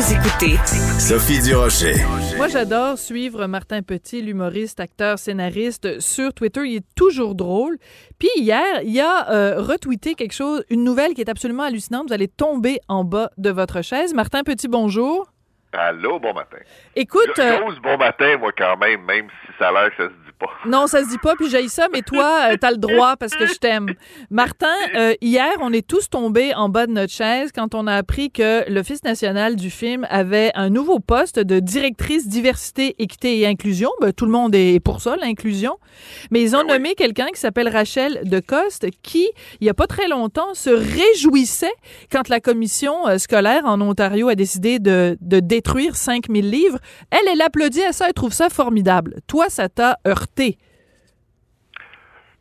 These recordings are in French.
Vous écoutez Sophie Durocher. Moi, j'adore suivre Martin Petit, l'humoriste, acteur, scénariste, sur Twitter. Il est toujours drôle. Puis hier, il a euh, retweeté quelque chose, une nouvelle qui est absolument hallucinante. Vous allez tomber en bas de votre chaise. Martin Petit, bonjour. Allô, bon matin. Écoute, euh, J'ose bon matin, moi, quand même, même si ça a l'air que ça se dit pas. non, ça se dit pas, puis j'ai ça, mais toi, euh, t'as le droit parce que je t'aime. Martin, euh, hier, on est tous tombés en bas de notre chaise quand on a appris que l'Office national du film avait un nouveau poste de directrice diversité, équité et inclusion. Ben, tout le monde est pour ça, l'inclusion. Mais ils ont Ben oui. nommé quelqu'un qui s'appelle Rachel Decoste, qui, il y a pas très longtemps, se réjouissait quand la commission euh, scolaire en Ontario a décidé de, de détruire 5000 livres. Elle, elle applaudit à ça, elle trouve ça formidable. Toi, ça t'a heurté?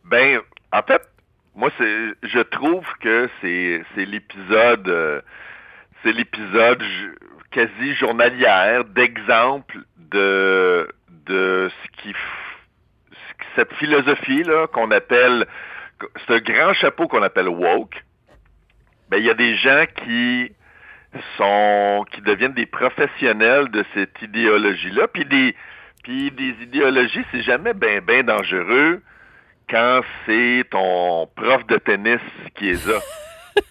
Ben, en fait, moi, c'est, je trouve que c'est, l'épisode, euh, c'est l'épisode ju- quasi journalière d'exemple de, de ce qui, ce cette philosophie là qu'on appelle, un grand chapeau qu'on appelle woke. Ben, il y a des gens qui sont, qui deviennent des professionnels de cette idéologie-là, puis des, puis des idéologies, c'est jamais ben ben dangereux quand c'est ton prof de tennis qui est là.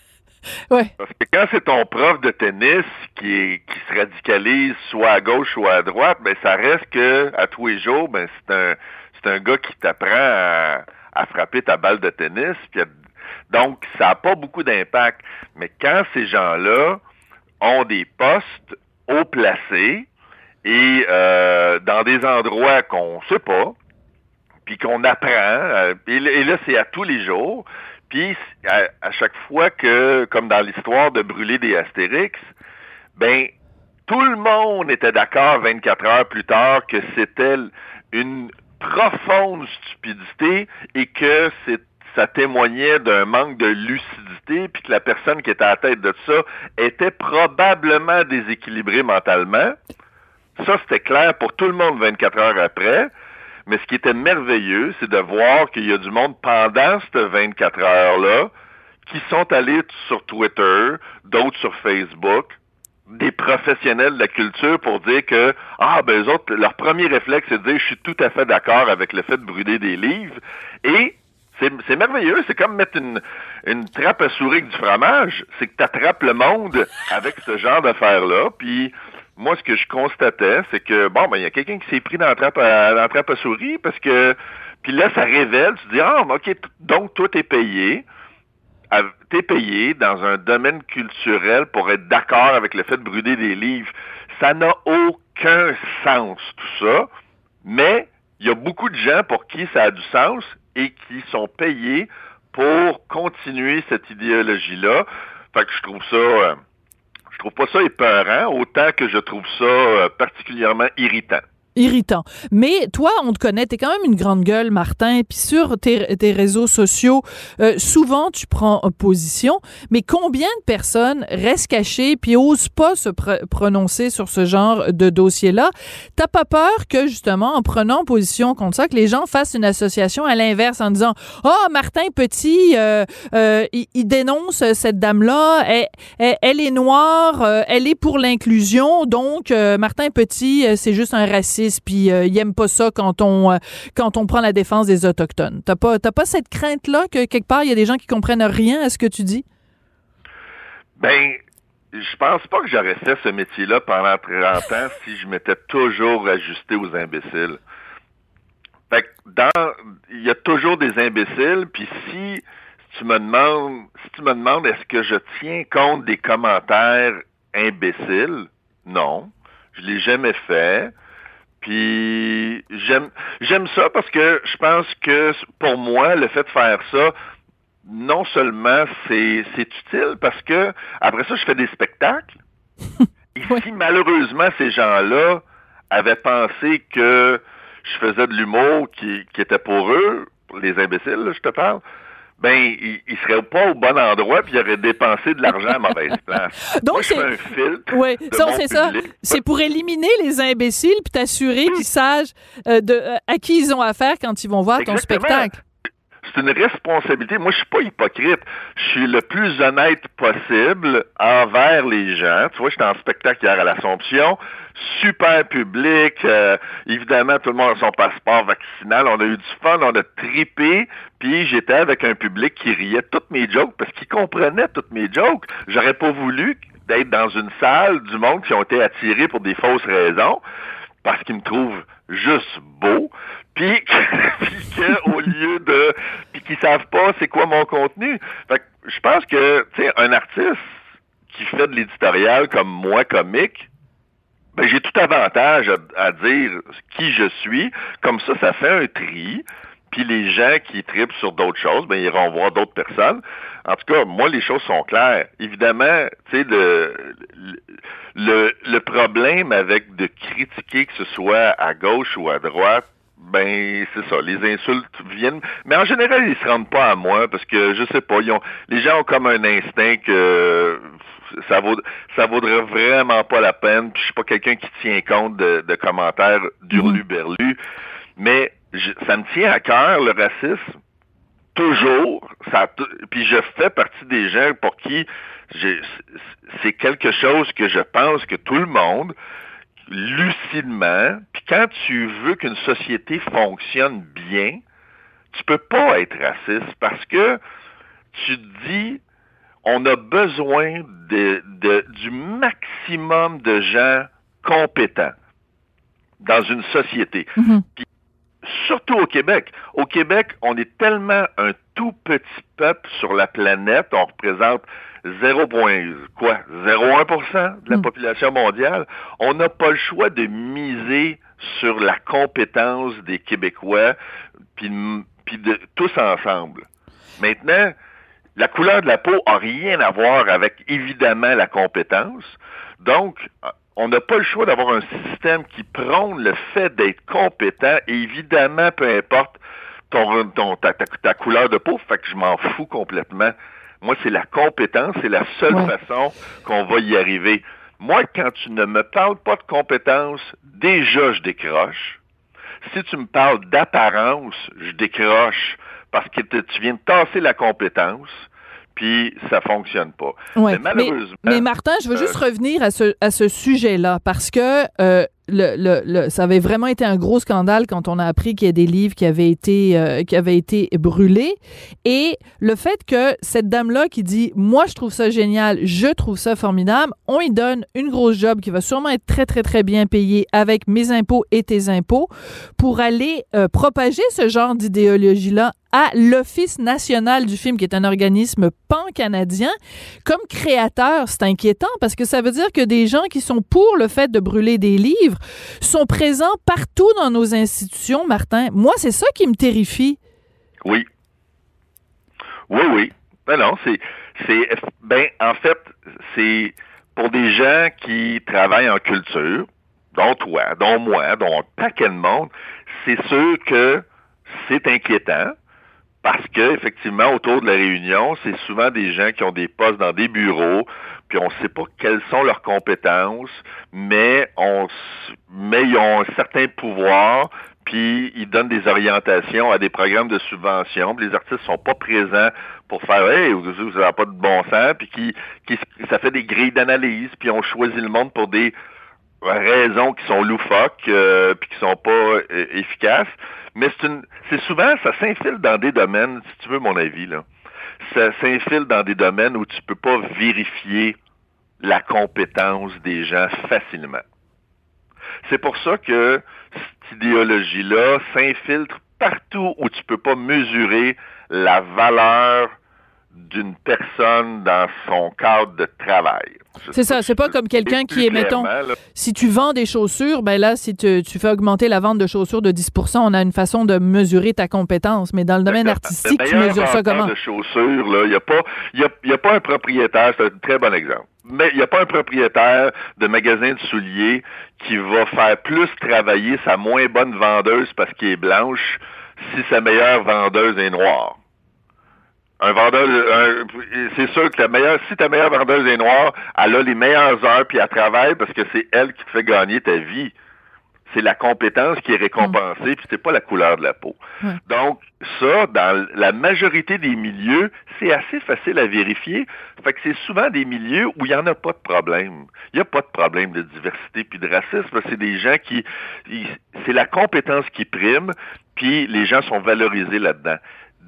Ouais. Parce que quand c'est ton prof de tennis qui est qui se radicalise soit à gauche soit à droite, ben ça reste que à tous les jours, ben c'est un c'est un gars qui t'apprend à, à frapper ta balle de tennis. puis donc ça n'a pas beaucoup d'impact. Mais quand ces gens-là ont des postes haut placés et euh, dans des endroits qu'on sait pas, puis qu'on apprend, euh, et, là- c'est à tous les jours, puis à, chaque fois que, comme dans l'histoire de brûler des Astérix, ben tout le monde était d'accord 24 heures plus tard que c'était une profonde stupidité et que ça témoignait d'un manque de lucidité, puis que la personne qui était à la tête de ça était probablement déséquilibrée mentalement. Ça, c'était clair pour tout le monde 24 heures après. Mais ce qui était merveilleux, c'est de voir qu'il y a du monde pendant cette 24 heures-là qui sont allés sur Twitter, d'autres sur Facebook, des professionnels de la culture pour dire que, ah, ben, eux autres, leur premier réflexe, c'est de dire, je suis tout à fait d'accord avec le fait de brûler des livres. Et c'est c'est merveilleux, c'est comme mettre une, une trappe à souris avec du fromage. C'est que tu attrapes le monde avec ce genre d'affaires-là. Puis moi, ce que je constatais, c'est que, bon, ben, il y a quelqu'un qui s'est pris dans la trappe à, dans la trappe à souris parce que, puis là, ça révèle, tu dis, ah, OK, donc toi, t'es payé. à- T'es payé dans un domaine culturel pour être d'accord avec le fait de brûler des livres. Ça n'a aucun sens, tout ça. Mais il y a beaucoup de gens pour qui ça a du sens et qui sont payés pour continuer cette idéologie-là. Fait que je trouve ça, euh, je trouve pas ça épeurant, autant que je trouve ça euh, particulièrement irritant. Irritant. Mais toi, on te connaît, t'es quand même une grande gueule, Martin, puis sur tes, réseaux sociaux, euh, souvent tu prends position, mais combien de personnes restent cachées puis osent pas se pr- prononcer sur ce genre de dossier-là? T'as pas peur que, justement, en prenant position contre ça, que les gens fassent une association à l'inverse en disant « Ah, Martin Petit, euh, euh, il, dénonce cette dame-là, elle, elle, est noire, elle est pour l'inclusion, donc Martin Petit, c'est juste un raciste, puis euh, il aime pas ça quand on euh, quand on prend la défense des autochtones. T'as pas pas cette crainte là que quelque part il y a des gens qui comprennent rien à ce que tu dis? Ben, je pense pas que j'aurais fait ce métier-là pendant 30 ans si je m'étais toujours ajusté aux imbéciles. Fait que il y a toujours des imbéciles, puis si si tu me demandes, si tu me demandes est-ce que je tiens compte des commentaires imbéciles, non. Je l'ai jamais fait. Puis j'aime j'aime ça parce que je pense que pour moi, le fait de faire ça, non seulement c'est c'est utile parce que après ça, je fais des spectacles. Et si malheureusement ces gens-là avaient pensé que je faisais de l'humour qui, qui était pour eux, les imbéciles, là, je te parle, ben, ils, ils seraient pas au bon endroit puis ils auraient dépensé de l'argent à mauvaise place. Donc, c'est- un filtre. Oui, c'est ça. C'est pour éliminer les imbéciles puis t'assurer qu'ils sachent euh, de, euh, à qui ils ont affaire quand ils vont voir ton spectacle. C'est une responsabilité. Moi, je suis pas hypocrite. Je suis le plus honnête possible envers les gens. Tu vois, j'étais en spectacle hier à l'Assomption. Super public. euh, évidemment, tout le monde a son passeport vaccinal. On a eu du fun, on a tripé. Puis j'étais avec un public qui riait toutes mes jokes parce qu'il comprenait toutes mes jokes. J'aurais pas voulu d'être dans une salle du monde qui ont été attirés pour des fausses raisons parce qu'ils me trouvent juste beau, puis que- puis que, au lieu de puis qu'ils savent pas c'est quoi mon contenu. Fait que je pense que tu sais un artiste qui fait de l'éditorial comme moi comique ben, j'ai tout avantage à, dire qui je suis. Comme ça, ça fait un tri. Puis les gens qui tripent sur d'autres choses, ben, ils iront voir d'autres personnes. En tout cas, moi, les choses sont claires. Évidemment, tu sais, le, le problème avec de critiquer que ce soit à gauche ou à droite, ben c'est ça, les insultes viennent. Mais en général, ils se rendent pas à moi parce que je sais pas, ils ont, les gens ont comme un instinct que ça vaut, ça vaudrait vraiment pas la peine. Puis je suis pas quelqu'un qui tient compte de, de commentaires d'urlu-berlu, mais je- ça me tient à cœur le racisme. Toujours, ça, puis je fais partie des gens pour qui c'est quelque chose que je pense que tout le monde, lucidement, puis quand tu veux qu'une société fonctionne bien, tu peux pas être raciste parce que tu te dis on a besoin de, de- du maximum de gens compétents dans une société. Puis, surtout au Québec. Au Québec, on est tellement un tout petit peuple sur la planète, on représente 0, quoi 0,1% de la population mondiale. On n'a pas le choix de miser sur la compétence des Québécois, puis puis de tous ensemble. Maintenant, la couleur de la peau a rien à voir avec évidemment la compétence. Donc, on n'a pas le choix d'avoir un système qui prône le fait d'être compétent et évidemment, peu importe ton, ton- ta, ta- ta couleur de peau, fait que je m'en fous complètement. Moi, c'est la compétence, c'est la seule Ouais. façon qu'on va y arriver. Moi, quand tu ne me parles pas de compétence, déjà je décroche. Si tu me parles d'apparence, je décroche parce que te- tu viens de tasser la compétence, puis ça fonctionne pas. Ouais. Mais malheureusement, Mais Martin, je veux juste euh, revenir à ce, à ce sujet-là parce que euh, le, le, le- ça avait vraiment été un gros scandale quand on a appris qu'il y a des livres qui avaient été euh, qui avaient été brûlés et le fait que cette dame-là qui dit moi je trouve ça génial, je trouve ça formidable, on y donne une grosse job qui va sûrement être très très très bien payée avec mes impôts et tes impôts pour aller euh, propager ce genre d'idéologie-là à l'Office national du film, qui est un organisme pan-canadien. Comme créateur, c'est inquiétant parce que ça veut dire que des gens qui sont pour le fait de brûler des livres sont présents partout dans nos institutions, Martin. Moi, c'est ça qui me terrifie. Oui. Oui, oui. Ben non, c'est, ben, en fait, c'est pour des gens qui travaillent en culture, dont toi, dont moi, dont un paquet de monde, c'est sûr que c'est inquiétant parce que, effectivement, autour de la réunion, c'est souvent des gens qui ont des postes dans des bureaux, puis on ne sait pas quelles sont leurs compétences, mais on, mais ils ont un certain pouvoir, puis ils donnent des orientations à des programmes de subvention, puis les artistes sont pas présents pour faire hey, vous n'avez pas de bon sens, puis qui, qui ça fait des grilles d'analyse, puis on choisit le monde pour des raisons qui sont loufoques, euh, puis qui sont pas euh, efficaces. Mais c'est souvent ça s'infile dans des domaines, si tu veux mon avis là, ça s'infile dans des domaines où tu peux pas vérifier la compétence des gens facilement. C'est pour ça que cette idéologie-là s'infiltre partout où tu peux pas mesurer la valeur d'une personne dans son cadre de travail. C'est ça, c'est pas comme quelqu'un qui est, mettons, là. si tu vends des chaussures, ben là, si tu, tu fais augmenter la vente de chaussures de 10% on a une façon de mesurer ta compétence. Mais dans le domaine artistique, tu mesures ça comment? de chaussures, là, il n'y a, pas- y a, y a pas un propriétaire, c'est un très bon exemple, mais il n'y a pas un propriétaire de magasin de souliers qui va faire plus travailler sa moins bonne vendeuse parce qu'elle est blanche si sa meilleure vendeuse est noire. Un vendeur, un- c'est sûr que la meilleure, si ta meilleure vendeuse est noire, elle a les meilleures heures puis elle travaille parce que c'est elle qui te fait gagner ta vie. C'est la compétence qui est récompensée puis c'est pas la couleur de la peau. Donc ça, dans la majorité des milieux, c'est assez facile à vérifier. Fait que c'est souvent des milieux où il n'y en a pas de problème. Il n'y a pas de problème de diversité puis de racisme. C'est des gens qui, ils- c'est la compétence qui prime, puis les gens sont valorisés là-dedans.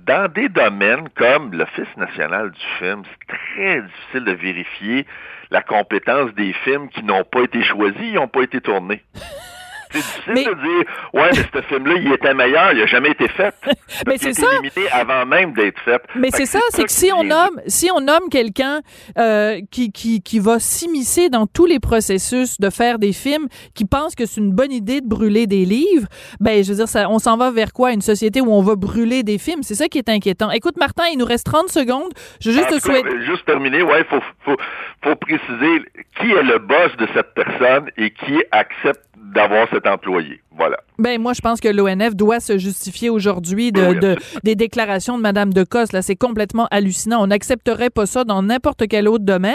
Dans des domaines comme l'Office national du film, c'est très difficile de vérifier la compétence des films qui n'ont pas été choisis, ils n'ont pas été tournés. C'est difficile Mais- de dire, ouais, mais ce film-là, il était meilleur, il n'a jamais été fait. Mais c'est ça. avant même d'être fait. Mais c'est ça, c'est que si on nomme, si on nomme quelqu'un euh, qui, qui, qui va s'immiscer dans tous les processus de faire des films, qui pense que c'est une bonne idée de brûler des livres, ben je veux dire, ça, on s'en va vers quoi? Une société où on va brûler des films? C'est ça qui est inquiétant. Écoute, Martin, il nous reste 30 secondes. Je veux juste te souhaiter. juste terminer, ouais, faut, faut, faut préciser qui est le boss de cette personne et qui accepte d'avoir employé. Voilà. Ben moi, je pense que l'ONF doit se justifier aujourd'hui de, des déclarations de Madame de Cosse. Là, c'est complètement hallucinant. On n'accepterait pas ça dans n'importe quel autre domaine.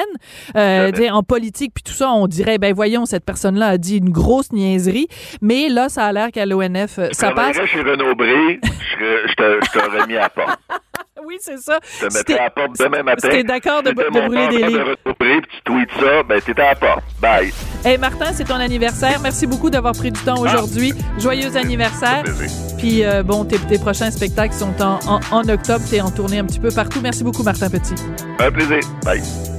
Euh, en politique puis tout ça, on dirait ben voyons, cette personne-là a dit une grosse niaiserie. Mais là, ça a l'air qu'à l'ONF, euh, ça passe. chez Renaud Bré, je, te- je t'aurais mis à porte. Oui, c'est ça. Je te t'es- à la porte demain matin. t'es d'accord de, Tu de brûler des livres. Puis tu tweets ça, ben t'étais à la porte. Bye. Hey Martin, c'est ton anniversaire. Merci beaucoup d'avoir pris du temps aujourd'hui. Joyeux anniversaire. Puis euh, bon, tes, tes prochains spectacles sont en, en, en octobre. T'es en tournée un petit peu partout. Merci beaucoup, Martin Petit. Un plaisir. Bye.